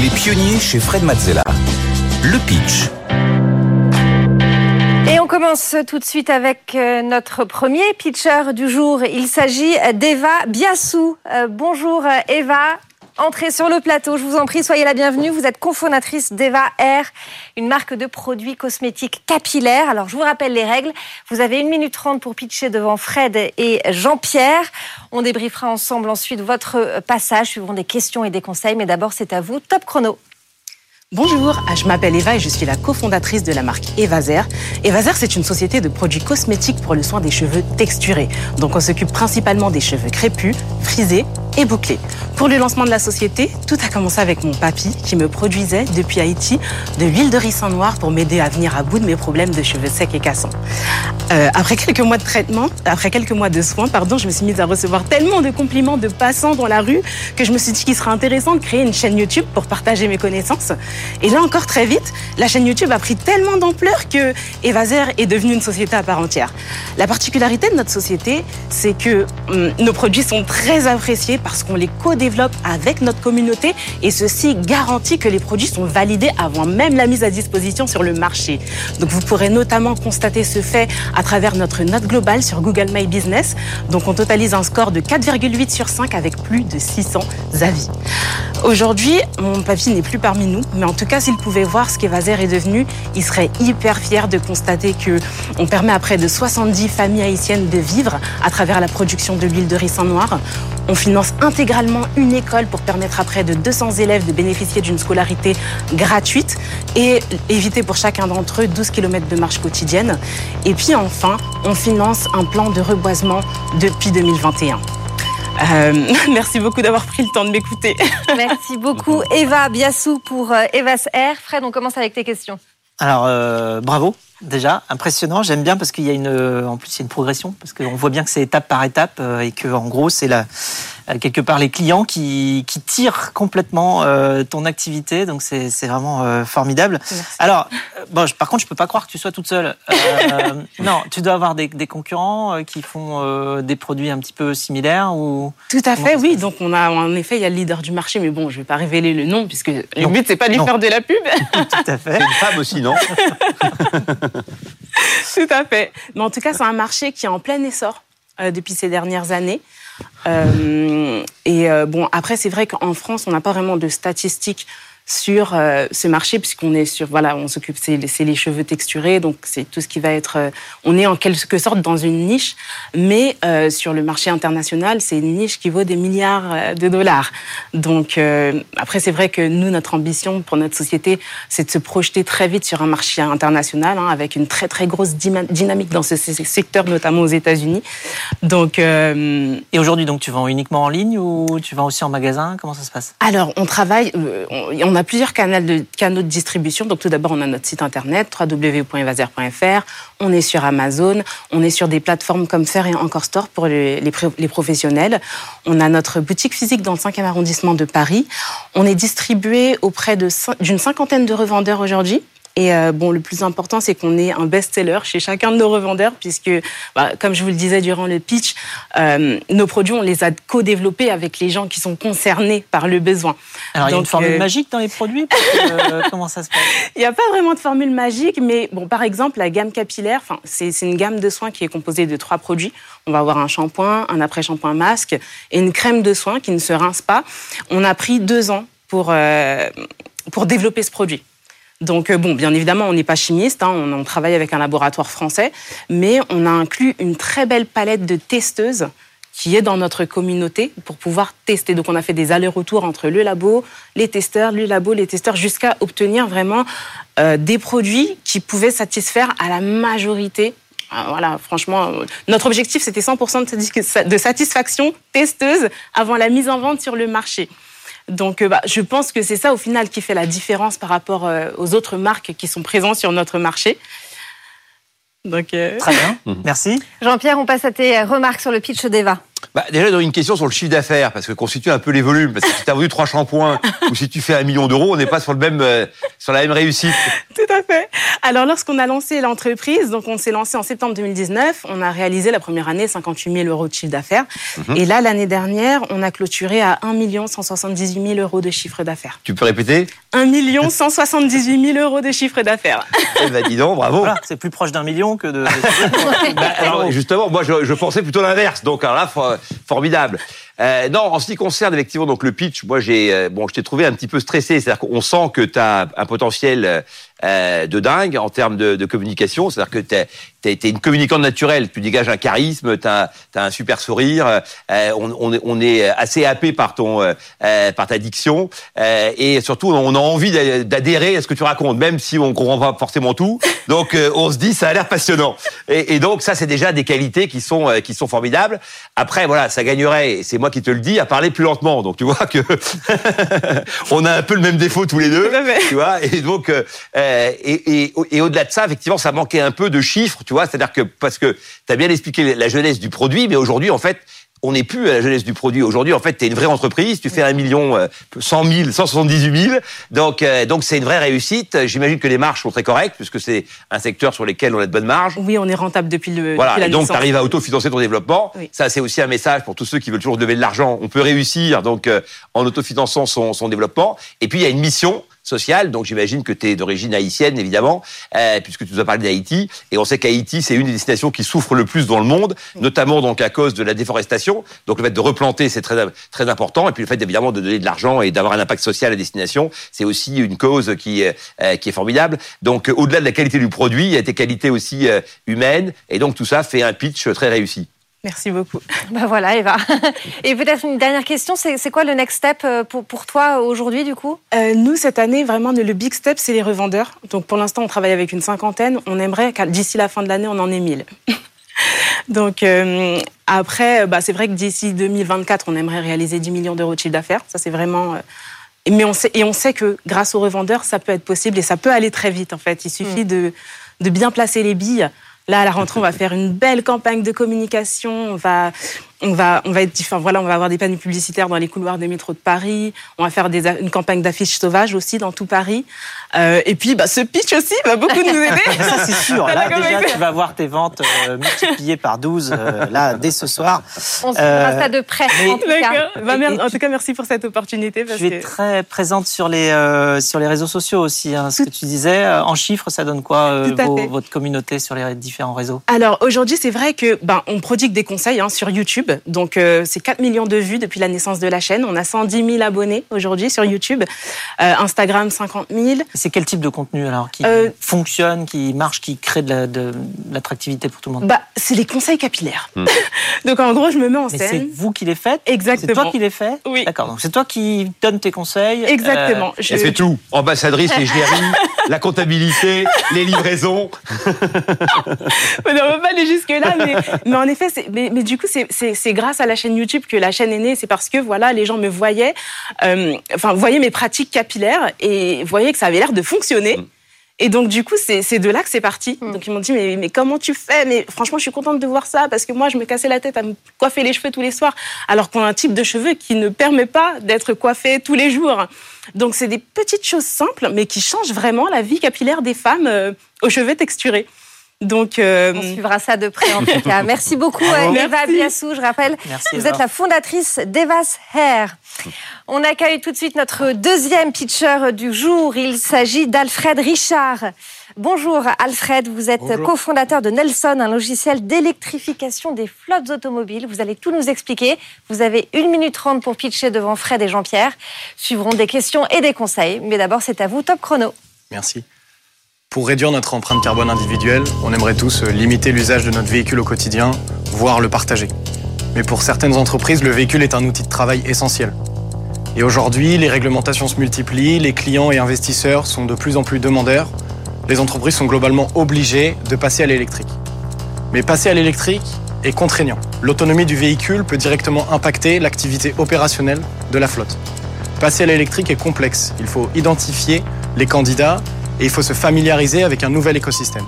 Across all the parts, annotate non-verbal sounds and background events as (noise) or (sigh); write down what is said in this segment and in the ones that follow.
Les pionniers chez Fred Mazzella. Le pitch. Et on commence tout de suite avec euh, notre premier pitcher du jour. Il s'agit d'Eva Biassou. Euh, bonjour euh, Eva. Entrez sur le plateau, je vous en prie, soyez la bienvenue. Vous êtes cofondatrice d'Eva Air, une marque de produits cosmétiques capillaires. Alors, je vous rappelle les règles. Vous avez une minute trente pour pitcher devant Fred et Jean-Pierre. On débriefera ensemble ensuite votre passage, suivant des questions et des conseils. Mais d'abord, c'est à vous. Top chrono. Bonjour, je m'appelle Eva et je suis la cofondatrice de la marque Evazer. Evazer, c'est une société de produits cosmétiques pour le soin des cheveux texturés. Donc on s'occupe principalement des cheveux crépus, frisés et bouclés. Pour le lancement de la société, tout a commencé avec mon papy qui me produisait depuis Haïti de l'huile de ricin noir pour m'aider à venir à bout de mes problèmes de cheveux secs et cassants. Euh, après quelques mois de traitement, après quelques mois de soins, pardon, je me suis mise à recevoir tellement de compliments de passants dans la rue que je me suis dit qu'il serait intéressant de créer une chaîne YouTube pour partager mes connaissances. Et là encore très vite, la chaîne YouTube a pris tellement d'ampleur que Evazer est devenue une société à part entière. La particularité de notre société, c'est que hum, nos produits sont très appréciés parce qu'on les co-développe avec notre communauté et ceci garantit que les produits sont validés avant même la mise à disposition sur le marché. Donc vous pourrez notamment constater ce fait à travers notre note globale sur Google My Business. Donc on totalise un score de 4,8 sur 5 avec plus de 600 avis. Aujourd'hui, mon papy n'est plus parmi nous, mais en tout cas, s'il pouvait voir ce qu'Evazer est devenu, il serait hyper fier de constater que on permet à près de 70 familles haïtiennes de vivre à travers la production de l'huile de ricin noir. On finance intégralement une école pour permettre à près de 200 élèves de bénéficier d'une scolarité gratuite et éviter pour chacun d'entre eux 12 km de marche quotidienne. Et puis enfin, on finance un plan de reboisement depuis 2021. Euh, (laughs) merci beaucoup d'avoir pris le temps de m'écouter. Merci beaucoup Eva Biassou pour euh, Eva's Air. Fred, on commence avec tes questions. Alors, euh, bravo déjà, impressionnant. J'aime bien parce qu'il y a une, en plus, il y a une progression parce qu'on voit bien que c'est étape par étape et que, en gros, c'est la, euh, quelque part les clients qui, qui tirent complètement euh, ton activité. Donc c'est vraiment euh, formidable. Alors, bon, par contre, je peux pas croire que tu sois toute seule. (laughs) non, tu dois avoir des, des concurrents qui font des produits un petit peu similaires ou Tout à fait, oui. Donc on a en effet, il y a le leader du marché, mais bon, je vais pas révéler le nom puisque le but c'est pas de lui faire de la pub. (laughs) Tout à fait. C'est une femme aussi, non (laughs) Tout à fait. Mais en tout cas, c'est un marché qui est en plein essor depuis ces dernières années. Euh, et euh, bon, après, c'est vrai qu'en France, on n'a pas vraiment de statistiques sur euh, ce marché puisqu'on est sur voilà on s'occupe c'est les cheveux texturés donc c'est tout ce qui va être euh, on est en quelque sorte dans une niche mais euh, sur le marché international c'est une niche qui vaut des milliards de dollars. Donc après c'est vrai que nous notre ambition pour notre société c'est de se projeter très vite sur un marché international hein, avec une très très grosse dynamique dans ce secteur notamment aux États-Unis. Donc et aujourd'hui donc tu vends uniquement en ligne ou tu vends aussi en magasin? Comment ça se passe? Alors on travaille on a plusieurs canaux de, canaux de distribution. Donc tout d'abord, on a notre site internet www.evaser.fr. On est sur Amazon. On est sur des plateformes comme Faire et Encore Store pour les, les, professionnels. On a notre boutique physique dans le 5e arrondissement de Paris. On est distribué auprès d'une cinquantaine de revendeurs aujourd'hui. Et euh, bon, le plus important, c'est qu'on ait un best-seller chez chacun de nos revendeurs, puisque, bah, comme je vous le disais durant le pitch, euh, nos produits, on les a co-développés avec les gens qui sont concernés par le besoin. Alors, il y a une formule euh, magique dans les produits (laughs) Comment ça se passe? Il n'y a pas vraiment de formule magique, mais bon, par exemple, la gamme capillaire, c'est une gamme de soins qui est composée de trois produits. On va avoir un shampoing, un après-shampoing masque et une crème de soins qui ne se rince pas. On a pris deux ans pour, pour développer ce produit. Donc, euh, bon, bien évidemment, on n'est pas chimiste, hein, on, travaille avec un laboratoire français, mais on a inclus une très belle palette de testeuses qui est dans notre communauté pour pouvoir tester. Donc, on a fait des allers-retours entre le labo, les testeurs, le labo, les testeurs, jusqu'à obtenir vraiment euh, des produits qui pouvaient satisfaire à la majorité ah, voilà, franchement, euh, notre objectif, c'était 100% de satisfaction testeuse avant la mise en vente sur le marché. Donc, euh, bah, je pense que c'est ça au final qui fait la différence par rapport euh, aux autres marques qui sont présentes sur notre marché. Donc, euh, Très bien, (laughs) merci. Jean-Pierre, on passe à tes remarques sur le pitch d'Eva. Bah, déjà, une question sur le chiffre d'affaires, parce que constitue un peu les volumes. Parce que si tu as vendu trois shampoings (laughs) ou si tu fais un million d'euros, on n'est pas sur, le même, sur la même réussite. Tout à fait. Alors, lorsqu'on a lancé l'entreprise, donc on s'est lancé en septembre 2019, on a réalisé la première année 58 000 euros de chiffre d'affaires. Mhm. Et là, l'année dernière, on a clôturé à 1 178 000 euros de chiffre d'affaires. Tu peux répéter? 1 178 000 euros de chiffre d'affaires. Eh ben dis donc, bravo. Voilà, c'est plus proche d'un million que de. (laughs) Bah, alors, justement, moi, je, je pensais plutôt l'inverse. Donc, alors là, for- formidable. Euh, non, en ce qui concerne effectivement donc le pitch, moi j'ai euh, bon, je t'ai trouvé un petit peu stressé. C'est-à-dire qu'on sent que tu as un potentiel euh, de dingue en termes de, de communication. C'est-à-dire que t'es t'es t'es une communicante naturelle. Tu dégages un charisme, t'as as un super sourire. Euh, on, on, est- on est assez happé par ton euh, euh, par ta diction Euh, et surtout on a envie d'a- d'adhérer à ce que tu racontes, même si on comprend pas forcément tout. Donc euh, on se dit ça a l'air passionnant. Et, et donc ça c'est déjà des qualités qui sont euh, qui sont formidables. Après voilà, ça gagnerait. et C'est moi qui te le dis à parler plus lentement. Donc tu vois que (laughs) on a un peu le même défaut tous les deux. Tu vois. Et donc euh, et, et, et au-delà de ça, effectivement, ça manquait un peu de chiffres. Tu vois, c'est-à-dire que parce que tu as bien expliqué la jeunesse du produit, mais aujourd'hui en fait on n'est plus à la jeunesse du produit. Aujourd'hui, en fait, tu es une vraie entreprise. Tu fais un million, euh, 100 000, 178 000. Donc, euh, donc c'est une vraie réussite. J'imagine que les marges sont très correctes puisque c'est un secteur sur lequel on a de bonnes marges. Oui, on est rentable depuis le. Voilà, depuis la et donc tu arrives à autofinancer ton développement. Oui. Ça, c'est aussi un message pour tous ceux qui veulent toujours lever de l'argent. On peut réussir donc euh, en autofinançant son, son développement. Et puis il y a une mission sociale, donc j'imagine que tu es d'origine haïtienne, évidemment, euh, puisque tu nous as parlé d'Haïti. Et on sait qu'Haïti, c'est une des destinations qui souffre le plus dans le monde, notamment donc à cause de la déforestation. Donc le fait de replanter, c'est très, très important. Et puis le fait évidemment de donner de l'argent et d'avoir un impact social à destination, c'est aussi une cause qui, est, euh, qui est formidable. Donc au-delà de la qualité du produit, il y a des qualités aussi euh, humaines. Et donc tout ça fait un pitch très réussi. Merci beaucoup. (laughs) Bah voilà, Eva. (laughs) Et peut-être une dernière question, c'est quoi le next step euh, pour, pour toi aujourd'hui du coup? Euh, nous, cette année, vraiment, le big step, c'est les revendeurs. Donc, pour l'instant, on travaille avec une cinquantaine. On aimerait qu'à- d'ici la fin de l'année, on en ait 1000. (laughs) Donc, euh, après, bah, c'est vrai que d'ici 2024, on aimerait réaliser 10 millions d'euros de chiffre d'affaires. Ça, c'est vraiment. euh, mais on sait, et on sait que grâce aux revendeurs, ça peut être possible et ça peut aller très vite, en fait. Il suffit de, de bien placer les billes. Là, à la rentrée, on va faire une belle campagne de communication. On va, on va être, enfin, voilà, on va avoir des panneaux publicitaires dans les couloirs des métros de Paris. On va faire des, une campagne d'affiches sauvages aussi dans tout Paris. Euh, et puis, bah, ce pitch aussi va beaucoup nous aider. (laughs) Ça, c'est sûr. Là, déjà, tu vas voir tes ventes euh, multipliées par 12, euh, là, dès ce soir. On suivra Euh, ça de près, mais- en tout cas. D'accord. Bah, Et- mer- et en tout cas, merci pour cette opportunité. Parce Tu es que... très présente sur les, euh, sur les réseaux sociaux aussi. hein, ce que tu disais, en chiffres, ça donne quoi euh, vos- votre communauté sur les différents réseaux? Alors aujourd'hui, c'est vrai que ben on prodigue des conseils hein, sur YouTube. Donc euh, c'est 4 millions de vues depuis la naissance de la chaîne. On a 110 000 abonnés aujourd'hui sur YouTube. Euh, Instagram 50 000. C'est quel type de contenu alors qui Euh, fonctionne, qui marche, qui crée de la- de de l'attractivité pour tout le monde? Bah c'est les conseils capillaires. Hmm. (laughs) donc en gros, je me mets en Mais c'est scène. vous qui les faites? C'est Exactement. toi qui les fais Oui. D'accord, donc c'est toi qui donne tes conseils. euh, Exactement. Je- Elle fait tout. Ambassadrice, les GRI, (laughs) la comptabilité, les livraisons. (laughs) on ne va pas aller jusque-là, mais, mais en effet, c'est- mais, mais du coup, c'est- c'est c'est grâce à la chaîne YouTube que la chaîne est née. C'est parce que voilà, les gens me voyaient, euh, enfin, voyaient mes pratiques capillaires et voyaient que ça avait l'air de fonctionner. Mm. Et donc, du coup, c'est de là que c'est parti. Mm. Donc, ils m'ont dit, mais, mais comment tu fais? Mais franchement, je suis contente de voir ça parce que moi, je me cassais la tête à me coiffer les cheveux tous les soirs, alors qu'on a un type de cheveux qui ne permet pas d'être coiffé tous les jours. Donc, c'est des petites choses simples, mais qui changent vraiment la vie capillaire des femmes euh, aux cheveux texturés. Donc, euh, On suivra ça de près en tout cas. Merci beaucoup (laughs) Eva. Biassou. Je rappelle, Merci, vous Eva. êtes la fondatrice d'Eva's Hair. On accueille tout de suite notre deuxième pitcher du jour. Il s'agit d'Alfred Richard. Bonjour Alfred, vous êtes Bonjour. cofondateur de Nelson, un logiciel d'électrification des flottes automobiles. Vous allez tout nous expliquer. Vous avez une minute trente pour pitcher devant Fred et Jean-Pierre. Suivront des questions et des conseils. Mais d'abord, c'est à vous, top chrono. Merci. Pour réduire notre empreinte carbone individuelle, on aimerait tous euh, limiter l'usage de notre véhicule au quotidien, voire le partager. Mais pour certaines entreprises, le véhicule est un outil de travail essentiel. Et aujourd'hui, les réglementations se multiplient, les clients et investisseurs sont de plus en plus demandeurs, les entreprises sont globalement obligées de passer à l'électrique. Mais passer à l'électrique est contraignant. L'autonomie du véhicule peut directement impacter l'activité opérationnelle de la flotte. Passer à l'électrique est complexe. Il faut identifier les candidats et il faut se familiariser avec un nouvel écosystème.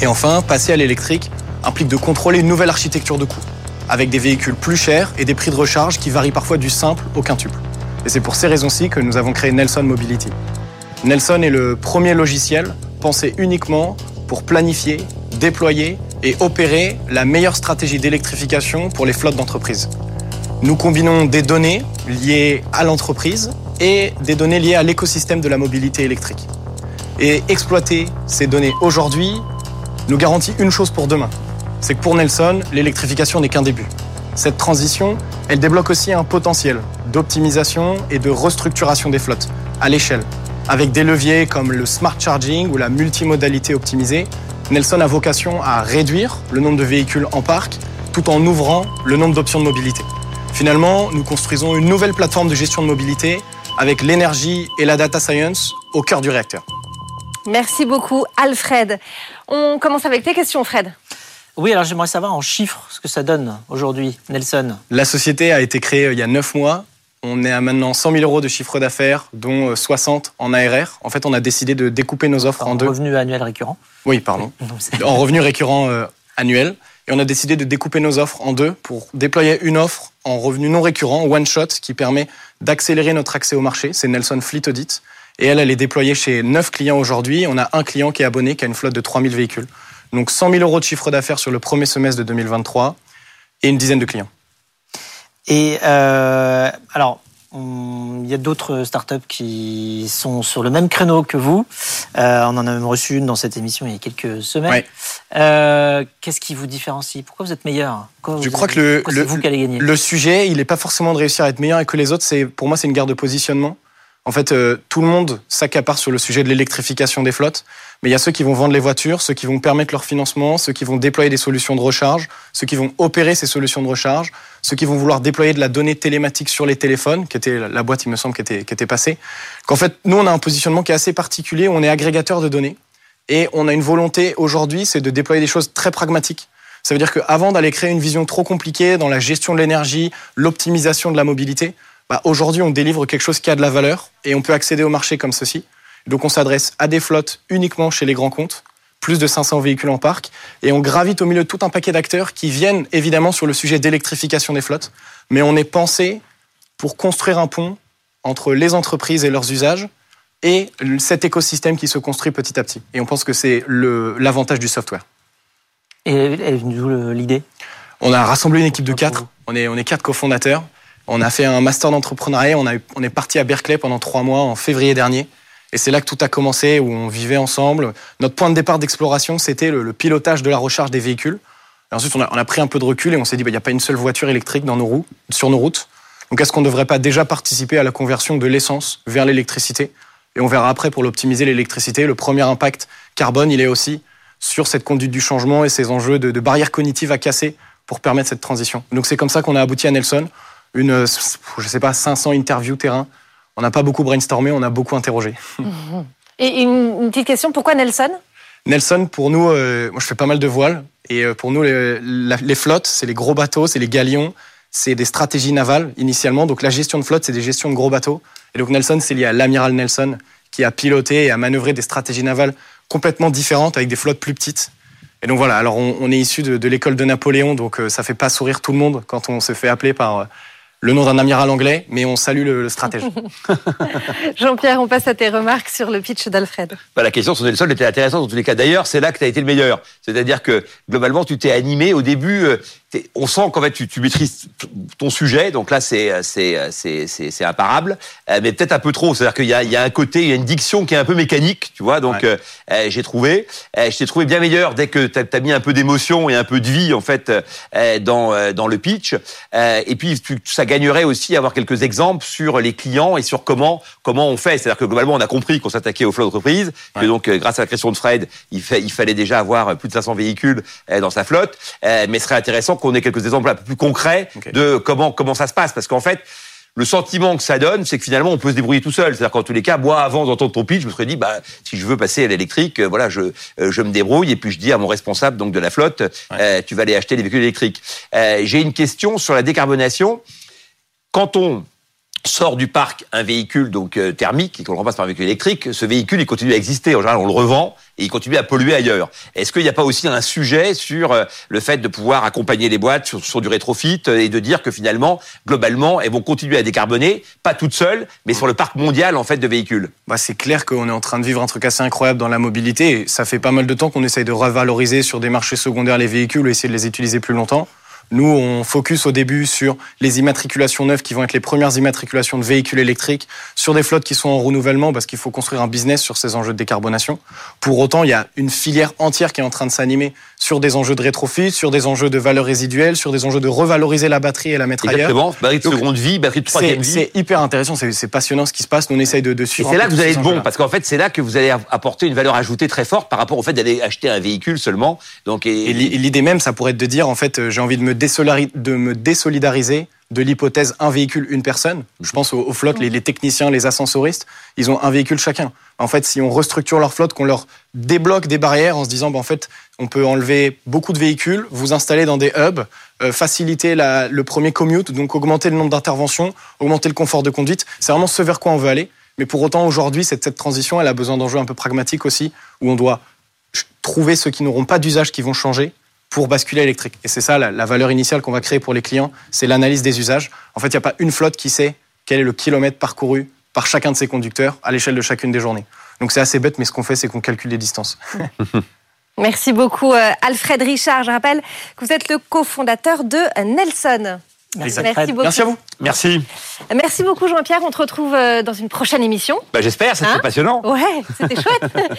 Et enfin, passer à l'électrique implique de contrôler une nouvelle architecture de coût, avec des véhicules plus chers et des prix de recharge qui varient parfois du simple au quintuple. Et c'est pour ces raisons-ci que nous avons créé Nelson Mobility. Nelson est le premier logiciel pensé uniquement pour planifier, déployer et opérer la meilleure stratégie d'électrification pour les flottes d'entreprises. Nous combinons des données liées à l'entreprise et des données liées à l'écosystème de la mobilité électrique. Et exploiter ces données aujourd'hui nous garantit une chose pour demain. C'est que pour Nelson, l'électrification n'est qu'un début. Cette transition, elle débloque aussi un potentiel d'optimisation et de restructuration des flottes à l'échelle. Avec des leviers comme le smart charging ou la multimodalité optimisée, Nelson a vocation à réduire le nombre de véhicules en parc tout en ouvrant le nombre d'options de mobilité. Finalement, nous construisons une nouvelle plateforme de gestion de mobilité avec l'énergie et la data science au cœur du réacteur. Merci beaucoup, Alfred. On commence avec tes questions, Fred. Oui, alors j'aimerais savoir en chiffres ce que ça donne aujourd'hui, Nelson. La société a été créée euh, il y a 9 mois. On est à maintenant 100 000 euros de chiffre d'affaires, dont 60 euh, en ARR. En fait, on a décidé de découper nos offres en, en deux. Revenu annuel récurrent Oui, pardon. (laughs) en revenu récurrent euh, annuel. Et on a décidé de découper nos offres en deux pour déployer une offre en revenu non récurrent, one shot, qui permet d'accélérer notre accès au marché. C'est Nelson Fleet Audit. Et elle, elle est déployée chez 9 clients aujourd'hui. On a un client qui est abonné, qui a une flotte de 3000 véhicules. Donc 100 000 euros de chiffre d'affaires sur le premier semestre de 2023 et une dizaine de clients. Et euh, alors, il y a d'autres startups qui sont sur le même créneau que vous. Euh, on en a même reçu une dans cette émission il y a quelques semaines. Ouais. Euh, Qu'est-ce qui vous différencie? Pourquoi vous êtes meilleur? Pourquoi Je crois que le, le, vous qui allez gagner? le sujet, il n'est pas forcément de réussir à être meilleur que les autres. Pour moi, c'est une guerre de positionnement. En fait, euh, tout le monde s'accapare sur le sujet de l'électrification des flottes, mais il y a ceux qui vont vendre les voitures, ceux qui vont permettre leur financement, ceux qui vont déployer des solutions de recharge, ceux qui vont opérer ces solutions de recharge, ceux qui vont vouloir déployer de la donnée télématique sur les téléphones, qui était la boîte, il me semble, qui était, qui était passée. Qu'en fait, nous, on a un positionnement qui est assez particulier. On est agrégateur de données et on a une volonté aujourd'hui, c'est de déployer des choses très pragmatiques. Ça veut dire qu'avant d'aller créer une vision trop compliquée dans la gestion de l'énergie, l'optimisation de la mobilité, bah, aujourd'hui on délivre quelque chose qui a de la valeur et on peut accéder au marché comme ceci. Donc on s'adresse à des flottes uniquement chez les grands comptes, plus de 500 véhicules en parc, et on gravite au milieu de tout un paquet d'acteurs qui viennent évidemment sur le sujet d'électrification des flottes, mais on est pensé pour construire un pont entre les entreprises et leurs usages et cet écosystème qui se construit petit à petit. Et on pense que c'est l'avantage du software. Et elle est venue l'idée? On a rassemblé une équipe de quatre. vous On est, on est quatre cofondateurs. On a fait un master d'entrepreneuriat. On, est parti à Berkeley pendant trois mois en février dernier. Et c'est là que tout a commencé, où on vivait ensemble. Notre point de départ d'exploration, c'était le, pilotage de la recharge des véhicules. Et ensuite, on a, on a pris un peu de recul et on s'est dit, bah, il n'y a pas une seule voiture électrique dans nos roues, sur nos routes. Donc, est-ce qu'on ne devrait pas déjà participer à la conversion de l'essence vers l'électricité? Et on verra après pour l'optimiser l'électricité. Le premier impact carbone, il est aussi sur cette conduite du changement et ces enjeux de, de barrières cognitives à casser pour permettre cette transition. Donc c'est comme ça qu'on a abouti à Nelson. Une, je sais pas, 500 interviews terrain. On n'a pas beaucoup brainstormé, on a beaucoup interrogé. (laughs) Et une, petite question, pourquoi Nelson? Nelson, pour nous, euh, moi je fais pas mal de voiles. Et euh, pour nous, les, flottes, c'est les gros bateaux, c'est les galions, c'est des stratégies navales initialement. Donc la gestion de flotte, c'est des gestions de gros bateaux. Et donc Nelson, c'est lié à l'amiral Nelson, qui a piloté et a manœuvré des stratégies navales complètement différentes avec des flottes plus petites. Et donc voilà, alors on, on est issu de, de l'école de Napoléon, donc euh, ça fait pas sourire tout le monde quand on se fait appeler par le nom d'un amiral anglais, mais on salue le, le stratège. (laughs) Jean-Pierre, on passe à tes remarques sur le pitch d'Alfred. Bah, la question sur Nelson était intéressante dans tous les cas. D'ailleurs, c'est là que tu as été le meilleur. C'est-à-dire que globalement, tu t'es animé au début. euh, on sent qu'en fait, tu, tu maîtrises ton sujet. Donc là, c'est c'est c'est imparable, Euh, mais peut-être un peu trop. C'est-à-dire qu'il y a il y a un côté, il y a une diction qui est un peu mécanique, tu vois. Donc Ouais. euh, euh, j'ai trouvé, euh, je t'ai trouvé bien meilleur dès que tu as, mis un peu d'émotion et un peu de vie en fait euh, dans dans le pitch. Et puis tu- ça gagnerait aussi à avoir quelques exemples sur les clients et sur comment comment on fait. C'est-à-dire que globalement, on a compris qu'on s'attaquait aux flots d'entreprise, que Ouais. donc euh, grâce à la création de Fred, il, il fallait déjà avoir plus de 500 véhicules dans sa flotte. Mais ce serait intéressant qu'on ait quelques exemples un peu plus concrets de comment comment ça se passe, parce qu'en fait. Le sentiment que ça donne, c'est que finalement, on peut se débrouiller tout seul. C'est-à-dire qu'en tous les cas, moi, avant d'entendre ton pitch, je me serais dit, bah, si je veux passer à l'électrique, euh, voilà, je, euh, je me débrouille et puis je dis à mon responsable donc de la flotte, euh, tu vas aller acheter des véhicules électriques. J'ai une question sur la décarbonation. Quand on sort du parc un véhicule donc euh, thermique et qu'on le remplace par un véhicule électrique, ce véhicule il continue à exister. En général, on le revend et il continue à polluer ailleurs. Est-ce qu'il n'y a pas aussi un sujet sur euh, le fait de pouvoir accompagner les boîtes sur, du rétrofit euh, et de dire que finalement, globalement, elles vont continuer à décarboner, pas toutes seules, mais sur le parc mondial en fait de véhicules? Bah, C'est clair qu'on est en train de vivre un truc assez incroyable dans la mobilité. Et ça fait pas mal de temps qu'on essaye de revaloriser sur des marchés secondaires les véhicules et essayer de les utiliser plus longtemps. Nous, on focus au début sur les immatriculations neuves qui vont être les premières immatriculations de véhicules électriques sur des flottes qui sont en renouvellement parce qu'il faut construire un business sur ces enjeux de décarbonation. Pour autant, il y a une filière entière qui est en train de s'animer sur des enjeux de rétrofit, sur des enjeux de valeur résiduelle, sur des enjeux de revaloriser la batterie et la mettre Exactement. Batterie de seconde vie, batterie de troisième vie. C'est hyper intéressant, c'est passionnant ce qui se passe. Nous, on essaye de, de suivre. Et c'est là que vous allez être bon, parce qu'en fait, c'est là que vous allez apporter une valeur ajoutée très forte par rapport au fait d'aller acheter un véhicule seulement. Donc, et, et l'idée même, ça pourrait être de dire, en fait, j'ai envie de me de me désolidariser de l'hypothèse un véhicule, une personne. Je pense aux, flottes, les, techniciens, les ascensoristes, ils ont un véhicule chacun. En fait, si on restructure leur flotte, qu'on leur débloque des barrières en se disant, ben, en fait, on peut enlever beaucoup de véhicules, vous installer dans des hubs, euh, faciliter la, le premier commute, donc augmenter le nombre d'interventions, augmenter le confort de conduite. C'est vraiment ce vers quoi on veut aller. Mais pour autant, aujourd'hui, cette, cette transition, elle a besoin d'enjeux un peu pragmatiques aussi, où on doit trouver ceux qui n'auront pas d'usage qui vont changer, pour basculer électrique. Et c'est ça la, valeur initiale qu'on va créer pour les clients, c'est l'analyse des usages. En fait, il n'y a pas une flotte qui sait quel est le kilomètre parcouru par chacun de ses conducteurs à l'échelle de chacune des journées. Donc c'est assez bête, mais ce qu'on fait, c'est qu'on calcule les distances. (laughs) Merci beaucoup, euh, Alfred Richard. Je rappelle que vous êtes le cofondateur de Nelson. Merci, beaucoup. Merci à vous. Merci. Merci beaucoup, Jean-Pierre. On te retrouve euh, dans une prochaine émission. Bah, J'espère, c'était hein passionnant. Ouais, c'était chouette. (laughs)